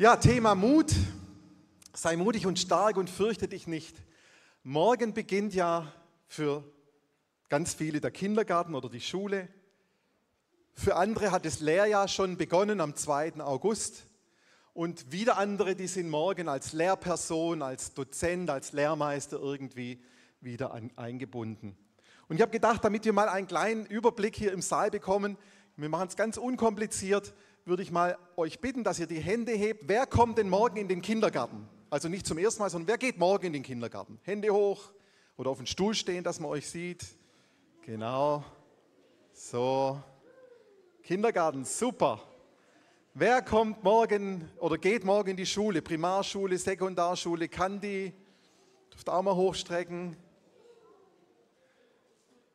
Ja, Thema Mut. Sei mutig und stark und fürchte dich nicht. Morgen beginnt ja für ganz viele der Kindergarten oder die Schule. Für andere hat das Lehrjahr schon begonnen am 2. August. Und wieder andere, die sind morgen als Lehrperson, als Dozent, als Lehrmeister irgendwie wieder an, eingebunden. Und ich habe gedacht, damit wir mal einen kleinen Überblick hier im Saal bekommen, wir machen es ganz unkompliziert, würde ich mal euch bitten, dass ihr die Hände hebt. Wer kommt denn morgen in den Kindergarten? Also nicht zum ersten Mal, sondern wer geht morgen in den Kindergarten? Hände hoch oder auf den Stuhl stehen, dass man euch sieht. Genau. So. Kindergarten, super. Wer kommt morgen oder geht morgen in die Schule? Primarschule, Sekundarschule, Kandi? Dürft auch mal hochstrecken.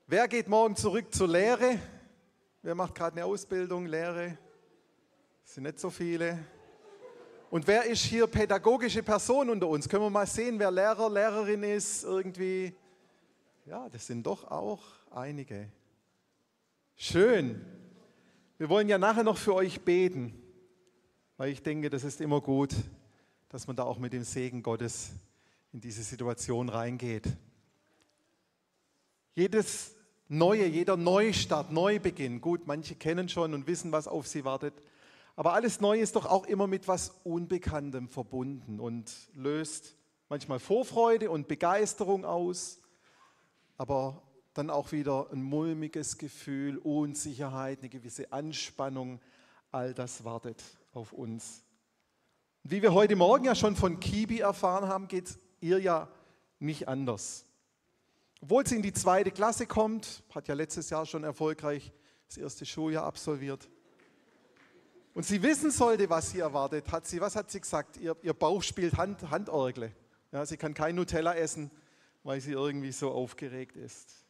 Wer geht morgen zurück zur Lehre? Wer macht gerade eine Ausbildung, Lehre? Das sind nicht so viele. Und wer ist hier pädagogische Person unter uns? Können wir mal sehen, wer Lehrer, Lehrerin ist? Irgendwie. Ja, das sind doch auch einige. Schön. Wir wollen ja nachher noch für euch beten, weil ich denke, das ist immer gut, dass man da auch mit dem Segen Gottes in diese Situation reingeht. Jedes Neue, jeder Neustart, Neubeginn, gut, manche kennen schon und wissen, was auf sie wartet. Aber alles Neue ist doch auch immer mit was Unbekanntem verbunden und löst manchmal Vorfreude und Begeisterung aus, aber dann auch wieder ein mulmiges Gefühl, Unsicherheit, eine gewisse Anspannung. All das wartet auf uns. Wie wir heute Morgen ja schon von Kibi erfahren haben, geht es ihr ja nicht anders. Obwohl sie in die zweite Klasse kommt, hat ja letztes Jahr schon erfolgreich das erste Schuljahr absolviert, und sie wissen sollte, was sie erwartet, hat sie, was hat sie gesagt? Ihr, ihr Bauch spielt Hand, Handorgel. Ja, sie kann kein Nutella essen, weil sie irgendwie so aufgeregt ist.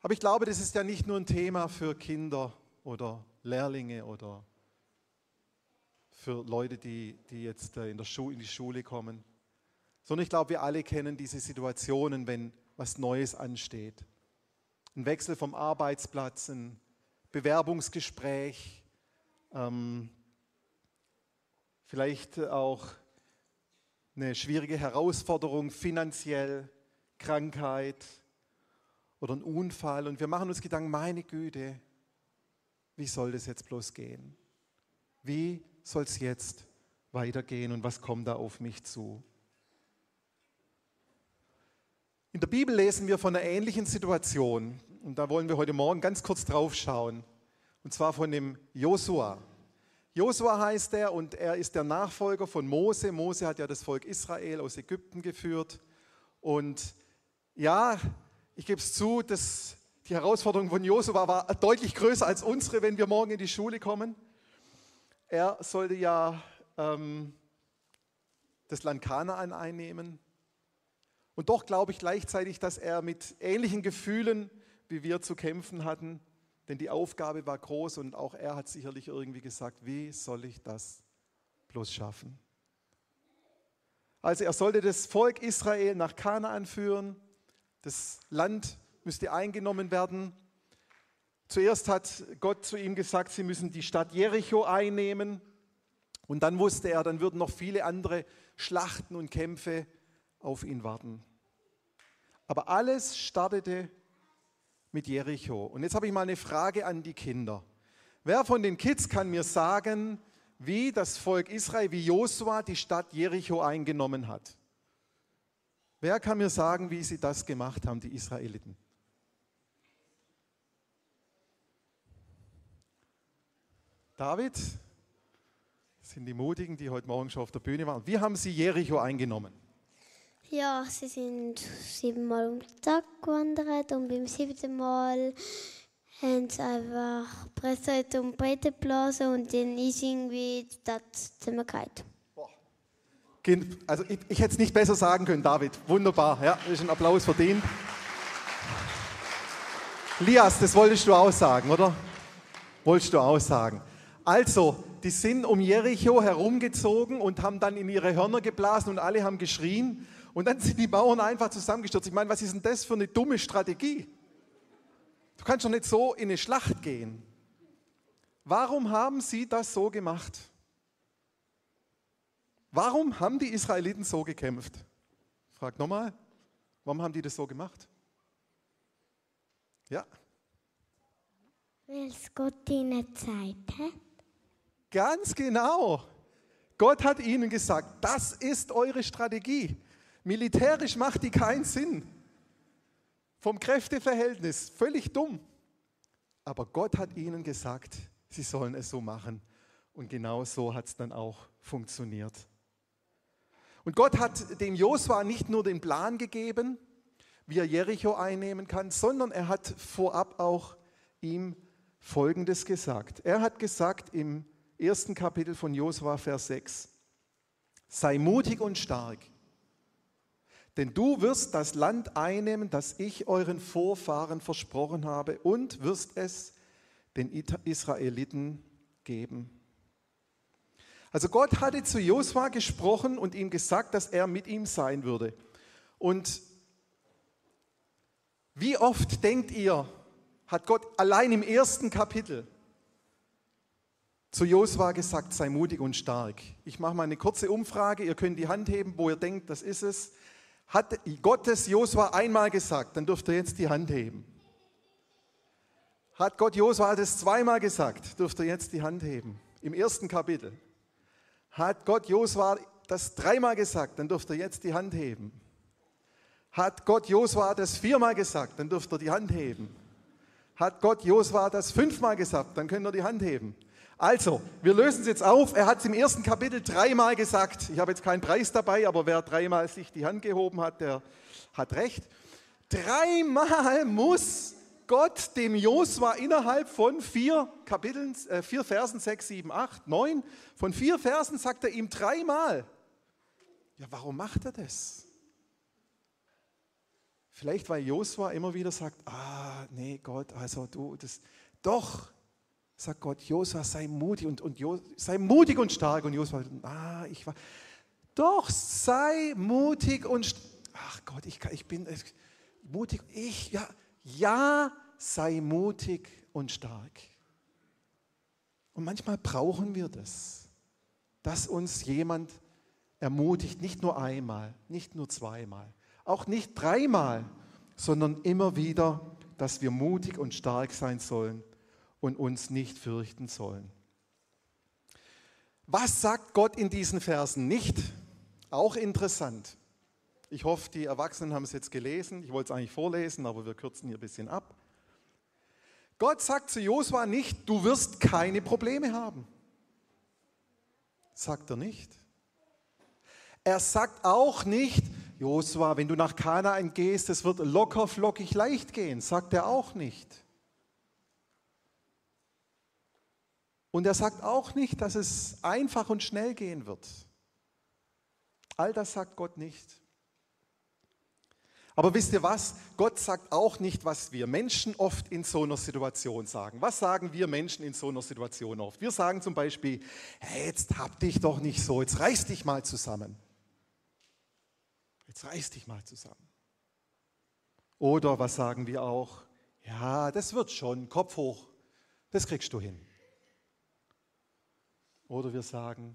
Aber ich glaube, das ist ja nicht nur ein Thema für Kinder oder Lehrlinge oder für Leute, die, die jetzt äh, in, der in die Schule kommen, sondern ich glaube, wir alle kennen diese Situationen, wenn was Neues ansteht. Ein Wechsel vom Arbeitsplatz, ein Bewerbungsgespräch, ähm, vielleicht auch eine schwierige Herausforderung finanziell, Krankheit oder ein Unfall. Und wir machen uns Gedanken, meine Güte, wie soll das jetzt bloß gehen? Wie soll es jetzt weitergehen und was kommt da auf mich zu? In der Bibel lesen wir von einer ähnlichen Situation. Und da wollen wir heute Morgen ganz kurz drauf schauen. Und zwar von dem Josua. Josua heißt er und er ist der Nachfolger von Mose. Mose hat ja das Volk Israel aus Ägypten geführt. Und ja, ich gebe es zu, dass die Herausforderung von Josua war deutlich größer als unsere, wenn wir morgen in die Schule kommen. Er sollte ja ähm, das Land Kanaan einnehmen. Und doch glaube ich gleichzeitig, dass er mit ähnlichen Gefühlen wie wir zu kämpfen hatten, denn die Aufgabe war groß und auch er hat sicherlich irgendwie gesagt, wie soll ich das bloß schaffen? Also er sollte das Volk Israel nach Kanaan führen, das Land müsste eingenommen werden. Zuerst hat Gott zu ihm gesagt, sie müssen die Stadt Jericho einnehmen. Und dann wusste er, dann würden noch viele andere Schlachten und Kämpfe auf ihn warten. Aber alles startete mit Jericho. Und jetzt habe ich mal eine Frage an die Kinder. Wer von den Kids kann mir sagen, wie das Volk Israel, wie Josua die Stadt Jericho eingenommen hat? Wer kann mir sagen, wie sie das gemacht haben, die Israeliten? David, das sind die Mutigen, die heute Morgen schon auf der Bühne waren. Wie haben sie Jericho eingenommen? Ja, sie sind siebenmal um den Tag gewandert und beim siebten Mal haben sie einfach Presse und Breite geblasen und dann ist irgendwie die Stadt zusammengefallen. Also ich, ich hätte es nicht besser sagen können, David. Wunderbar, ja, das ist ein Applaus verdient. Lias, das wolltest du auch sagen, oder? Wolltest du auch sagen. Also, die sind um Jericho herumgezogen und haben dann in ihre Hörner geblasen und alle haben geschrien. Und dann sind die Bauern einfach zusammengestürzt. Ich meine, was ist denn das für eine dumme Strategie? Du kannst doch nicht so in eine Schlacht gehen. Warum haben sie das so gemacht? Warum haben die Israeliten so gekämpft? Frag nochmal, warum haben die das so gemacht? Ja. Weil es Gott ihnen Zeit hat. Ganz genau. Gott hat ihnen gesagt, das ist eure Strategie. Militärisch macht die keinen Sinn. Vom Kräfteverhältnis völlig dumm. Aber Gott hat ihnen gesagt, sie sollen es so machen. Und genau so hat es dann auch funktioniert. Und Gott hat dem Josua nicht nur den Plan gegeben, wie er Jericho einnehmen kann, sondern er hat vorab auch ihm Folgendes gesagt. Er hat gesagt im ersten Kapitel von Josua, Vers 6, sei mutig und stark, denn du wirst das Land einnehmen, das ich euren Vorfahren versprochen habe, und wirst es den Israeliten geben. Also Gott hatte zu Josua gesprochen und ihm gesagt, dass er mit ihm sein würde. Und wie oft denkt ihr, hat Gott allein im ersten Kapitel zu Josua gesagt, sei mutig und stark. Ich mache mal eine kurze Umfrage, ihr könnt die Hand heben, wo ihr denkt, das ist es. Hat Gottes Josua einmal gesagt, dann dürft ihr jetzt die Hand heben. Hat Gott Josua das zweimal gesagt, dürft ihr jetzt die Hand heben. Im ersten Kapitel. Hat Gott Josua das dreimal gesagt, dann dürft ihr jetzt die Hand heben. Hat Gott Josua das viermal gesagt, dann dürft ihr die Hand heben. Hat Gott Josua das fünfmal gesagt, dann könnt ihr die Hand heben. Also, wir lösen es jetzt auf. Er hat es im ersten Kapitel dreimal gesagt. Ich habe jetzt keinen Preis dabei, aber wer dreimal sich die Hand gehoben hat, der hat recht. Dreimal muss Gott dem Josua innerhalb von vier Kapiteln, äh, vier Versen, sechs, sieben, acht, neun, von vier Versen sagt er ihm dreimal. Ja, warum macht er das? Vielleicht, weil Josua immer wieder sagt, ah, nee, Gott, also du, das, doch, sagt Gott, Josua, sei mutig und, und sei mutig und stark. Und Josua, ah, ich war, doch, sei mutig und, ach Gott, ich, ich bin ich, mutig, ich, ja, ja, sei mutig und stark. Und manchmal brauchen wir das, dass uns jemand ermutigt, nicht nur einmal, nicht nur zweimal, auch nicht dreimal, sondern immer wieder, dass wir mutig und stark sein sollen und uns nicht fürchten sollen. Was sagt Gott in diesen Versen nicht? Auch interessant. Ich hoffe, die Erwachsenen haben es jetzt gelesen. Ich wollte es eigentlich vorlesen, aber wir kürzen hier ein bisschen ab. Gott sagt zu Josua nicht, du wirst keine Probleme haben. Sagt er nicht. Er sagt auch nicht, Josua, wenn du nach Kanaan gehst, es wird locker, flockig, leicht gehen. Sagt er auch nicht. Und er sagt auch nicht, dass es einfach und schnell gehen wird. All das sagt Gott nicht. Aber wisst ihr was? Gott sagt auch nicht, was wir Menschen oft in so einer Situation sagen. Was sagen wir Menschen in so einer Situation oft? Wir sagen zum Beispiel, hey, jetzt hab dich doch nicht so, jetzt reiß dich mal zusammen. Jetzt reiß dich mal zusammen. Oder was sagen wir auch? Ja, das wird schon, Kopf hoch, das kriegst du hin. Oder wir sagen,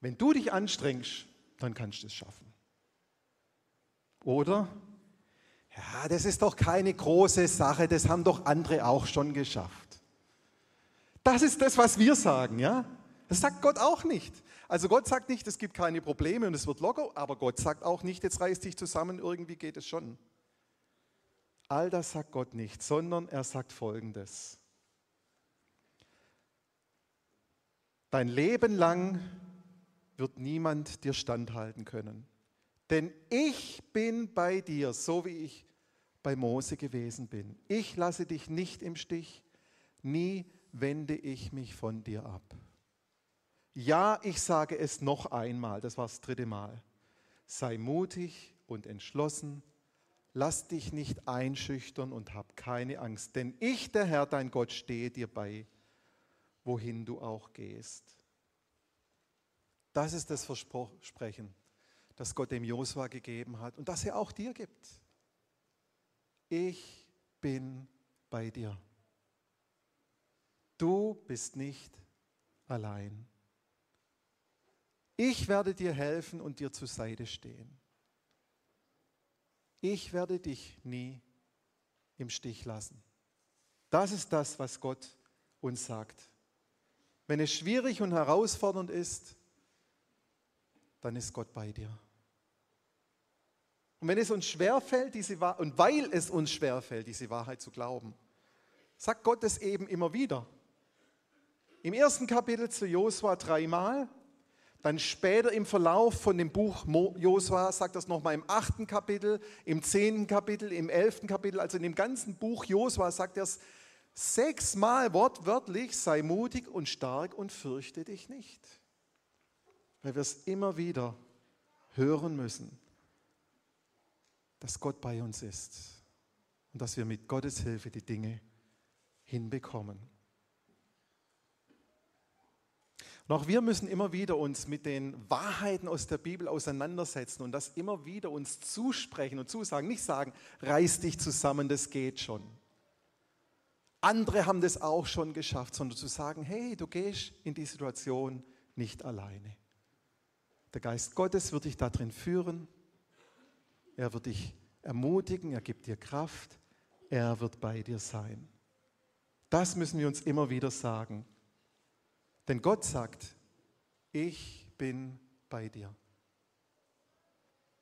wenn du dich anstrengst, dann kannst du es schaffen. Oder, ja, das ist doch keine große Sache, das haben doch andere auch schon geschafft. Das ist das, was wir sagen, ja? Das sagt Gott auch nicht. Also Gott sagt nicht, es gibt keine Probleme und es wird locker, aber Gott sagt auch nicht, jetzt reiß dich zusammen, irgendwie geht es schon. All das sagt Gott nicht, sondern er sagt Folgendes. Dein Leben lang wird niemand dir standhalten können. Denn ich bin bei dir, so wie ich bei Mose gewesen bin. Ich lasse dich nicht im Stich, nie wende ich mich von dir ab. Ja, ich sage es noch einmal, das war das dritte Mal. Sei mutig und entschlossen, lass dich nicht einschüchtern und hab keine Angst, denn ich, der Herr, dein Gott, stehe dir bei wohin du auch gehst. Das ist das Versprechen, das Gott dem Josua gegeben hat und das er auch dir gibt. Ich bin bei dir. du bist nicht allein. Ich werde dir helfen und dir zur Seite stehen. Ich werde dich nie im Stich lassen. Das ist das, was Gott uns sagt. Wenn es schwierig und herausfordernd ist, dann ist Gott bei dir. Und wenn es uns schwerfällt, diese Wahrheit, und weil es uns schwerfällt, diese Wahrheit zu glauben, sagt Gott es eben immer wieder. Im ersten Kapitel zu Josua dreimal, dann später im Verlauf von dem Buch Josua sagt das nochmal im achten Kapitel, im zehnten Kapitel, im elften Kapitel, also in dem ganzen Buch Josua sagt er es sechsmal wortwörtlich, sei mutig und stark und fürchte dich nicht. Weil wir es immer wieder hören müssen dass Gott bei uns ist und dass wir mit Gottes Hilfe die Dinge hinbekommen. Und auch wir müssen immer wieder uns mit den Wahrheiten aus der Bibel auseinandersetzen und das immer wieder uns zusprechen und zusagen. Nicht sagen, reiß dich zusammen, das geht schon. Andere haben das auch schon geschafft, sondern zu sagen, hey, du gehst in die Situation nicht alleine. Der Geist Gottes wird dich darin führen er wird dich ermutigen, er gibt dir Kraft, er wird bei dir sein. Das müssen wir uns immer wieder sagen. Denn Gott sagt, ich bin bei dir.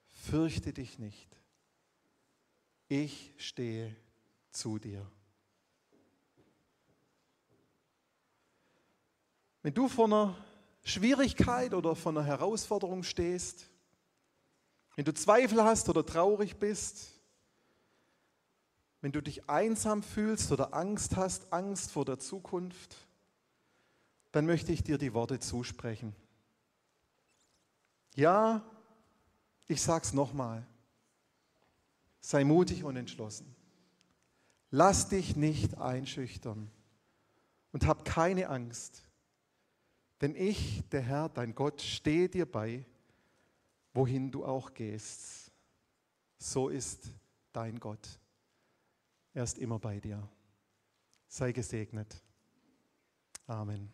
Fürchte dich nicht. Ich stehe zu dir. Wenn du vor einer Schwierigkeit oder vor einer Herausforderung stehst, wenn du Zweifel hast oder traurig bist, wenn du dich einsam fühlst oder Angst hast, Angst vor der Zukunft, dann möchte ich dir die Worte zusprechen. Ja, ich sag's nochmal. Sei mutig und entschlossen. Lass dich nicht einschüchtern und hab keine Angst, denn ich, der Herr, dein Gott, stehe dir bei wohin du auch gehst. So ist dein Gott. Er ist immer bei dir. Sei gesegnet. Amen.